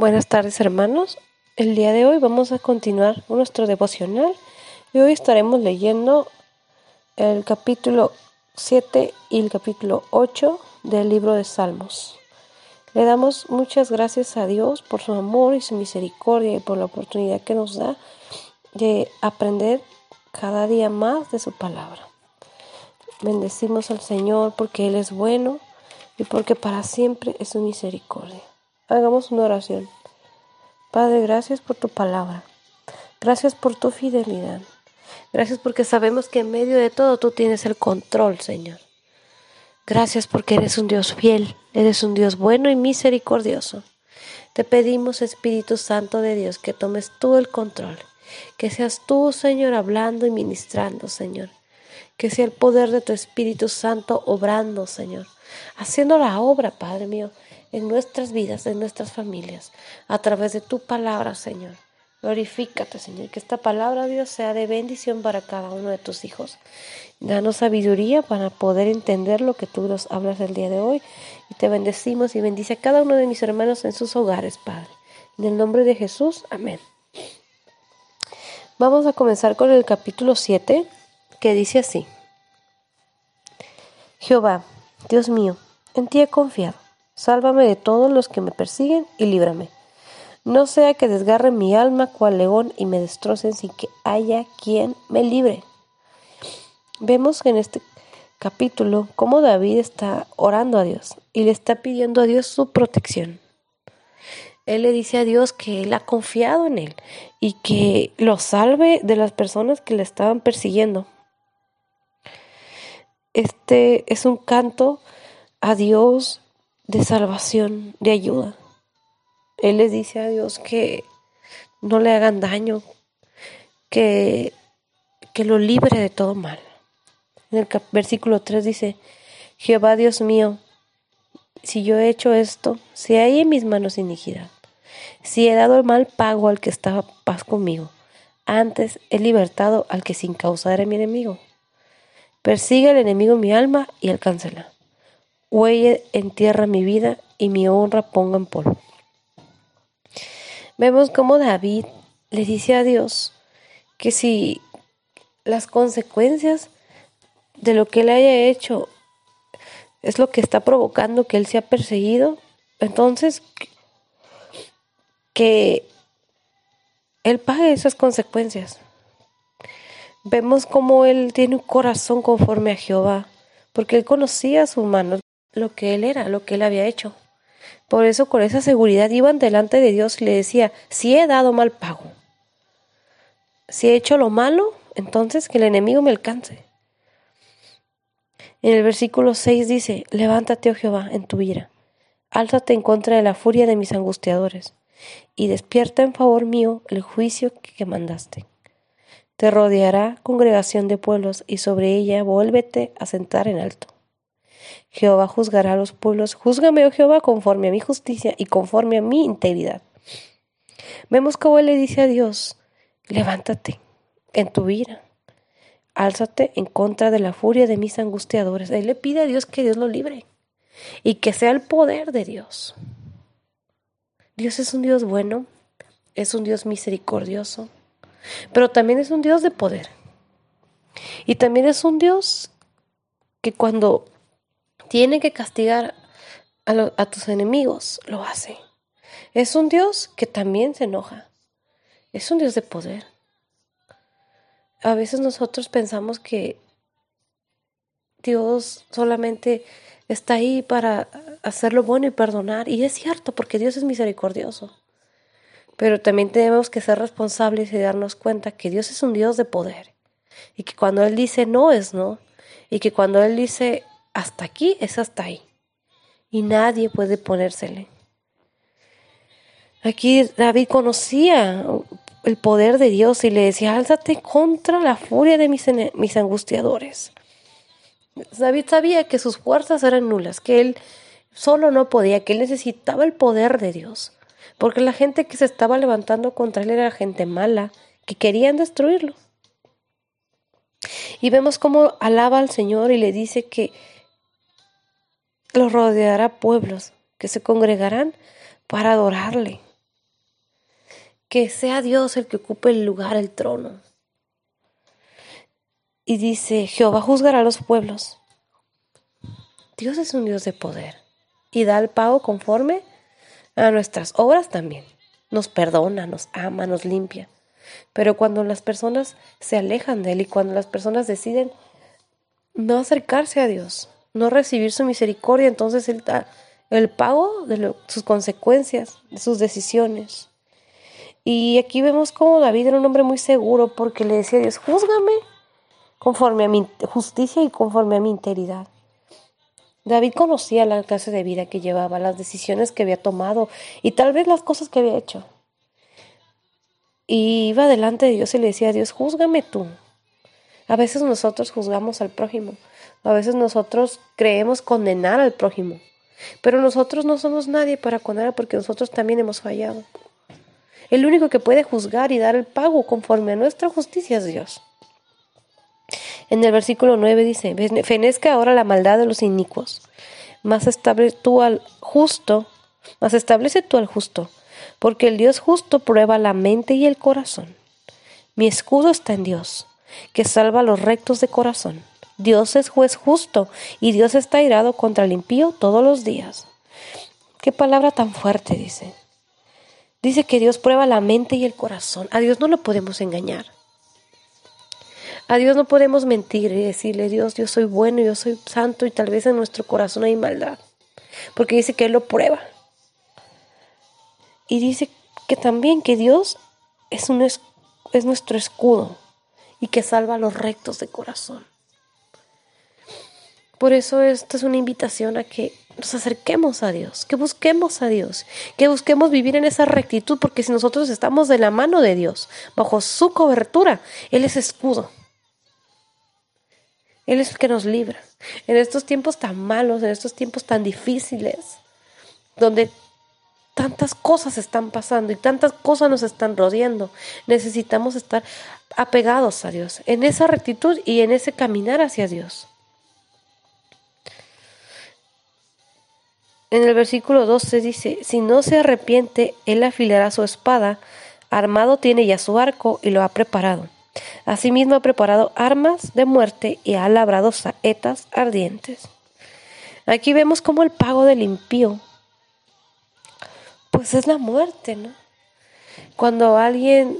Buenas tardes hermanos. El día de hoy vamos a continuar nuestro devocional y hoy estaremos leyendo el capítulo 7 y el capítulo 8 del libro de Salmos. Le damos muchas gracias a Dios por su amor y su misericordia y por la oportunidad que nos da de aprender cada día más de su palabra. Bendecimos al Señor porque Él es bueno y porque para siempre es su misericordia. Hagamos una oración. Padre, gracias por tu palabra. Gracias por tu fidelidad. Gracias porque sabemos que en medio de todo tú tienes el control, Señor. Gracias porque eres un Dios fiel, eres un Dios bueno y misericordioso. Te pedimos, Espíritu Santo de Dios, que tomes tú el control, que seas tú, Señor, hablando y ministrando, Señor. Que sea el poder de tu Espíritu Santo obrando, Señor, haciendo la obra, Padre mío, en nuestras vidas, en nuestras familias, a través de tu palabra, Señor. Glorifícate, Señor, que esta palabra, Dios, sea de bendición para cada uno de tus hijos. Danos sabiduría para poder entender lo que tú nos hablas el día de hoy. Y te bendecimos y bendice a cada uno de mis hermanos en sus hogares, Padre. En el nombre de Jesús, amén. Vamos a comenzar con el capítulo 7, que dice así. Jehová, Dios mío, en ti he confiado Sálvame de todos los que me persiguen y líbrame. No sea que desgarre mi alma cual león y me destrocen sin que haya quien me libre. Vemos en este capítulo cómo David está orando a Dios y le está pidiendo a Dios su protección. Él le dice a Dios que él ha confiado en él y que lo salve de las personas que le estaban persiguiendo. Este es un canto a Dios de salvación, de ayuda. Él le dice a Dios que no le hagan daño, que, que lo libre de todo mal. En el versículo 3 dice, Jehová Dios mío, si yo he hecho esto, si hay en mis manos iniquidad, si he dado el mal pago al que estaba paz conmigo, antes he libertado al que sin causa era mi enemigo. Persiga el enemigo mi alma y alcáncela huelle en tierra mi vida y mi honra ponga en polvo. Vemos cómo David le dice a Dios que si las consecuencias de lo que él haya hecho es lo que está provocando que él sea perseguido, entonces que él pague esas consecuencias. Vemos cómo él tiene un corazón conforme a Jehová, porque él conocía a su mano lo que él era, lo que él había hecho. Por eso con esa seguridad iban delante de Dios y le decía, si he dado mal pago, si he hecho lo malo, entonces que el enemigo me alcance. En el versículo 6 dice, levántate, oh Jehová, en tu ira, álzate en contra de la furia de mis angustiadores, y despierta en favor mío el juicio que mandaste. Te rodeará congregación de pueblos, y sobre ella vuélvete a sentar en alto. Jehová juzgará a los pueblos. Júzgame, oh Jehová, conforme a mi justicia y conforme a mi integridad. Vemos cómo él le dice a Dios, levántate en tu ira, álzate en contra de la furia de mis angustiadores. Él le pide a Dios que Dios lo libre y que sea el poder de Dios. Dios es un Dios bueno, es un Dios misericordioso, pero también es un Dios de poder. Y también es un Dios que cuando tiene que castigar a, tus enemigos, lo hace. Es un Dios que también se enoja. Es un Dios de poder. A veces nosotros pensamos que Dios solamente está ahí para hacer lo bueno y perdonar. Y es cierto, porque Dios es misericordioso. Pero también tenemos que ser responsables y darnos cuenta que Dios es un Dios de poder. Y que cuando Él dice no es no. Y que cuando Él dice hasta aquí es hasta ahí. Y nadie puede ponérsele. Aquí David conocía el poder de Dios y le decía, álzate contra la furia de mis, mis angustiadores. David sabía que sus fuerzas eran nulas, que él solo no podía, que él necesitaba el poder de Dios, porque la gente que se estaba levantando contra él era gente mala, que querían destruirlo. Y vemos cómo alaba al Señor y le dice que los rodeará pueblos que se congregarán para adorarle. que sea Dios el que ocupe el lugar, el trono. Y dice, Jehová juzgará a los pueblos. Dios es un Dios de poder y da el pago conforme a nuestras obras también. Nos perdona, nos ama, nos limpia. Pero cuando las personas se alejan de Él y cuando las personas deciden no acercarse a Dios, no recibir su misericordia, entonces Él da el pago de sus consecuencias, de sus decisiones. Y aquí vemos cómo David era un hombre muy seguro porque le decía a Dios, júzgame conforme a mi justicia y conforme a mi integridad. David conocía la clase de vida que llevaba, las decisiones que había tomado y tal vez las cosas que había hecho. Y iba delante de Dios y le decía a Dios, júzgame tú. A veces nosotros juzgamos al prójimo, a veces nosotros creemos condenar al prójimo, pero nosotros no somos nadie para condenar porque nosotros también hemos fallado. El único que puede juzgar y dar el pago conforme a nuestra justicia es Dios. En el versículo 9 dice, fenezca ahora la maldad de los inicuos, más establece tú al justo, más establece tú al justo, porque el Dios justo prueba la mente y el corazón. Mi escudo está en Dios, que salva a los rectos de corazón. Dios es juez justo y Dios está irado contra el impío todos los días. Qué palabra tan fuerte dice. Dice que Dios prueba la mente y el corazón. A Dios no lo podemos engañar. A Dios no podemos mentir y decirle, Dios, yo soy bueno, yo soy santo y tal vez en nuestro corazón hay maldad. Porque dice que Él lo prueba. Y dice que también que Dios es, un, es nuestro escudo y que salva a los rectos de corazón. Por eso esta es una invitación a que nos acerquemos a Dios, que busquemos a Dios, que busquemos vivir en esa rectitud, porque si nosotros estamos de la mano de Dios, bajo su cobertura, Él es escudo. Él es el que nos libra. En estos tiempos tan malos, en estos tiempos tan difíciles, donde tantas cosas están pasando y tantas cosas nos están rodeando, necesitamos estar apegados a Dios, en esa rectitud y en ese caminar hacia Dios. En el versículo 12 dice, si no se arrepiente, él afilará su espada, armado tiene ya su arco y lo ha preparado. Asimismo ha preparado armas de muerte y ha labrado saetas ardientes. Aquí vemos como el pago del impío, pues es la muerte, ¿no? Cuando alguien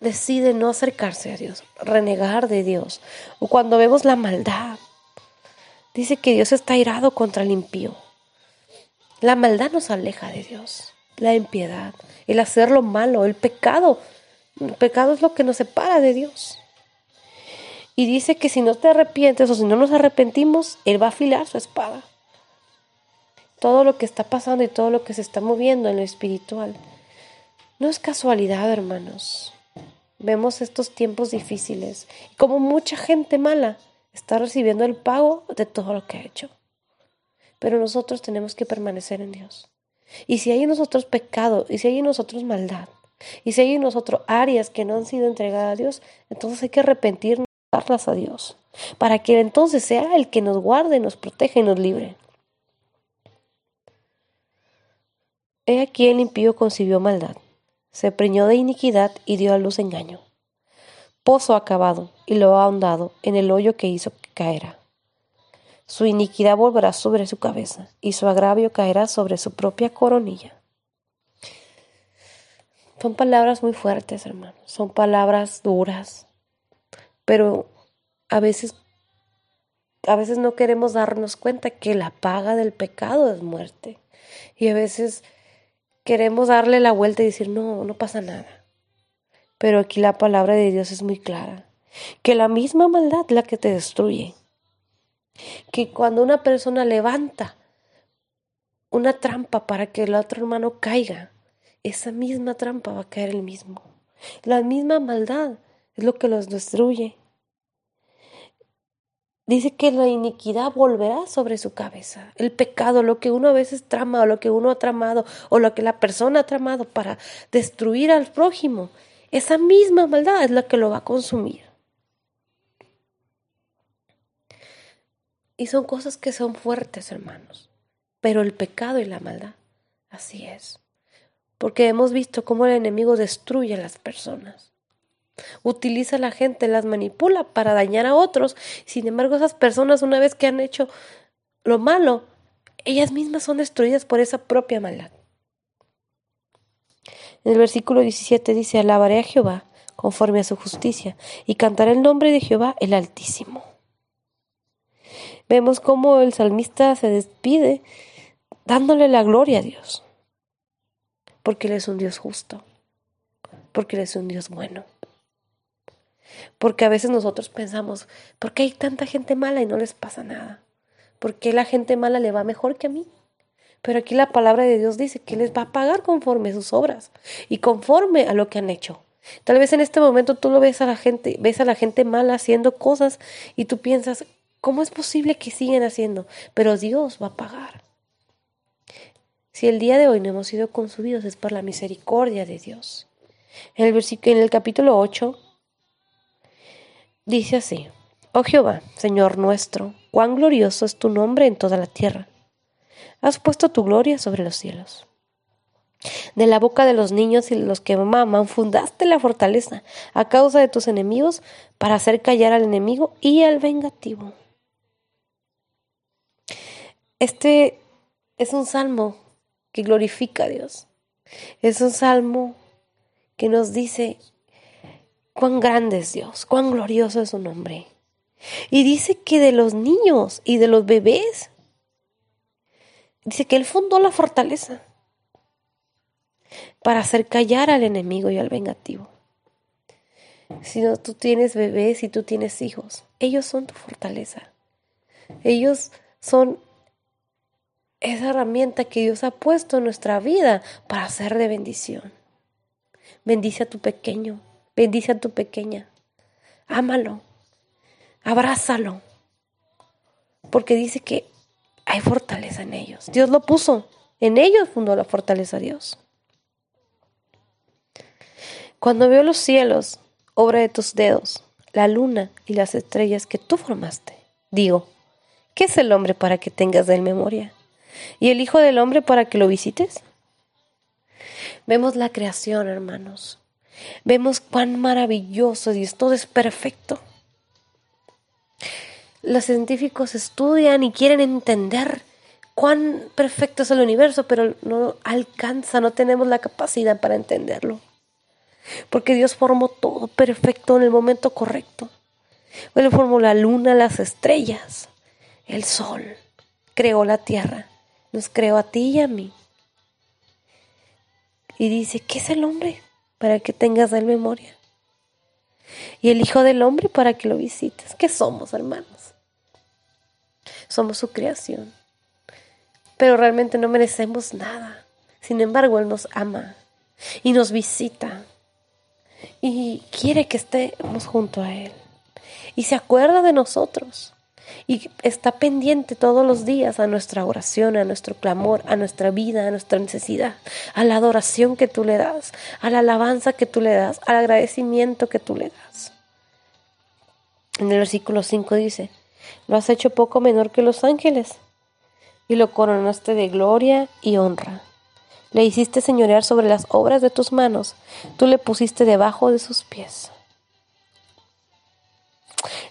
decide no acercarse a Dios, renegar de Dios, o cuando vemos la maldad, dice que Dios está irado contra el impío. La maldad nos aleja de Dios, la impiedad, el hacer lo malo, el pecado pecado es lo que nos separa de Dios. Y dice que si no te arrepientes o si no nos arrepentimos, Él va a afilar su espada. Todo lo que está pasando y todo lo que se está moviendo en lo espiritual. No es casualidad, hermanos. Vemos estos tiempos difíciles y como mucha gente mala está recibiendo el pago de todo lo que ha hecho. Pero nosotros tenemos que permanecer en Dios. Y si hay en nosotros pecado y si hay en nosotros maldad, y si hay en nosotros áreas que no han sido entregadas a Dios, entonces hay que arrepentirnos y darlas a Dios, para que entonces sea el que nos guarde, nos proteja y nos libre. He aquí el impío concibió maldad, se preñó de iniquidad y dio a luz engaño. Pozo acabado y lo ha ahondado en el hoyo que hizo que caerá. Su iniquidad volverá sobre su cabeza y su agravio caerá sobre su propia coronilla. Son palabras muy fuertes, hermanos. Son palabras duras. Pero a veces, a veces no queremos darnos cuenta que la paga del pecado es muerte. Y a veces queremos darle la vuelta y decir, no, no pasa nada. Pero aquí la palabra de Dios es muy clara. Que la misma maldad la que te destruye. Que cuando una persona levanta una trampa para que el otro hermano caiga, esa misma trampa va a caer el mismo. La misma maldad es lo que los destruye. Dice que la iniquidad volverá sobre su cabeza. El pecado, lo que uno a veces trama o lo que uno ha tramado o lo que la persona ha tramado para destruir al prójimo, esa misma maldad es la que lo va a consumir. Y son cosas que son fuertes, hermanos. Pero el pecado y la maldad, así es. Porque hemos visto cómo el enemigo destruye a las personas. Utiliza a la gente, las manipula para dañar a otros. Sin embargo, esas personas, una vez que han hecho lo malo, ellas mismas son destruidas por esa propia maldad. En el versículo 17 dice, alabaré a Jehová conforme a su justicia y cantaré el nombre de Jehová el Altísimo. Vemos cómo el salmista se despide dándole la gloria a Dios, porque Él es un Dios justo, porque Él es un Dios bueno. Porque a veces nosotros pensamos, ¿por qué hay tanta gente mala y no les pasa nada? ¿Por qué la gente mala le va mejor que a mí? Pero aquí la palabra de Dios dice que les va a pagar conforme a sus obras y conforme a lo que han hecho. Tal vez en este momento tú lo ves a la gente, ves a la gente mala haciendo cosas y tú piensas, ¿cómo es posible que siguen haciendo? Pero Dios va a pagar. Si el día de hoy no hemos sido consumidos es por la misericordia de Dios. En el, en el capítulo 8 dice así, Oh Jehová, Señor nuestro, cuán glorioso es tu nombre en toda la tierra. Has puesto tu gloria sobre los cielos. De la boca de los niños y los que maman fundaste la fortaleza a causa de tus enemigos para hacer callar al enemigo y al vengativo. Este es un salmo que glorifica a Dios. Es un salmo que nos dice cuán grande es Dios, cuán glorioso es su nombre. Y dice que de los niños y de los bebés, dice que Él fundó la fortaleza para hacer callar al enemigo y al vengativo. Si no, tú tienes bebés y tú tienes hijos, ellos son tu fortaleza. Ellos son esa herramienta que Dios ha puesto en nuestra vida para ser de bendición. Bendice a tu pequeño, bendice a tu pequeña. Ámalo, abrázalo, porque dice que hay fortaleza en ellos. Dios lo puso, en ellos fundó la fortaleza Dios. Cuando veo los cielos, obra de tus dedos, la luna y las estrellas que tú formaste, digo, ¿qué es el hombre para que tengas de él memoria? ¿Y el Hijo del Hombre para que lo visites? Vemos la creación, hermanos. Vemos cuán maravilloso Dios, todo es perfecto. Los científicos estudian y quieren entender cuán perfecto es el universo, pero no alcanza, no tenemos la capacidad para entenderlo. Porque Dios formó todo perfecto en el momento correcto. Él formó la luna, las estrellas, el sol, creó la tierra nos creó a ti y a mí. Y dice, ¿qué es el hombre? Para que tengas de memoria. Y el Hijo del Hombre para que lo visites. ¿Qué somos, hermanos? Somos su creación. Pero realmente no merecemos nada. Sin embargo, Él nos ama y nos visita. Y quiere que estemos junto a Él. Y se acuerda de nosotros y está pendiente todos los días a nuestra oración, a nuestro clamor, a nuestra vida, a nuestra necesidad, a la adoración que tú le das, a la alabanza que tú le das, al agradecimiento que tú le das. En el versículo 5 dice, lo has hecho poco menor que los ángeles y lo coronaste de gloria y honra. Le hiciste señorear sobre las obras de tus manos, tú le pusiste debajo de sus pies.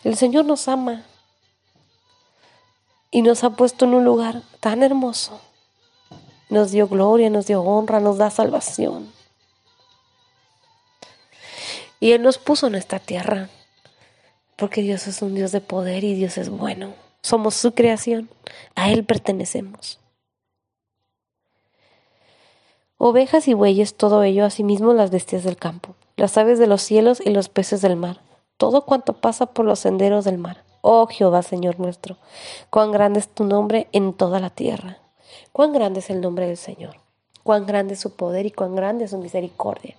El Señor nos ama y nos ha puesto en un lugar tan hermoso. Nos dio gloria, nos dio honra, nos da salvación. Y Él nos puso en esta tierra, porque Dios es un Dios de poder y Dios es bueno. Somos su creación, a Él pertenecemos. Ovejas y bueyes, todo ello, asimismo las bestias del campo, las aves de los cielos y los peces del mar, todo cuanto pasa por los senderos del mar Oh Jehová, Señor nuestro, cuán grande es tu nombre en toda la tierra. Cuán grande es el nombre del Señor. Cuán grande es su poder y cuán grande es su misericordia.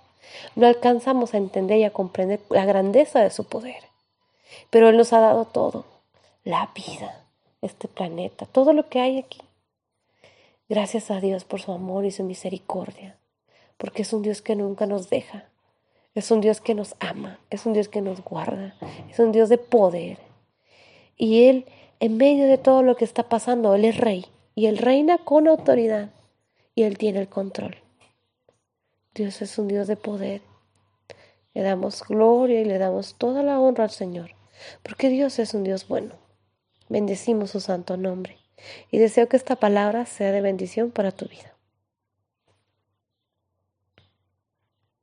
No alcanzamos a entender y a comprender la grandeza de su poder. Pero Él nos ha dado todo. La vida, este planeta, todo lo que hay aquí. Gracias a Dios por su amor y su misericordia. Porque es un Dios que nunca nos deja. Es un Dios que nos ama. Es un Dios que nos guarda. Es un Dios de poder. Y Él, en medio de todo lo que está pasando, Él es rey. Y Él reina con autoridad. Y Él tiene el control. Dios es un Dios de poder. Le damos gloria y le damos toda la honra al Señor, porque Dios es un Dios bueno. Bendecimos su santo nombre y deseo que esta palabra sea de bendición para tu vida.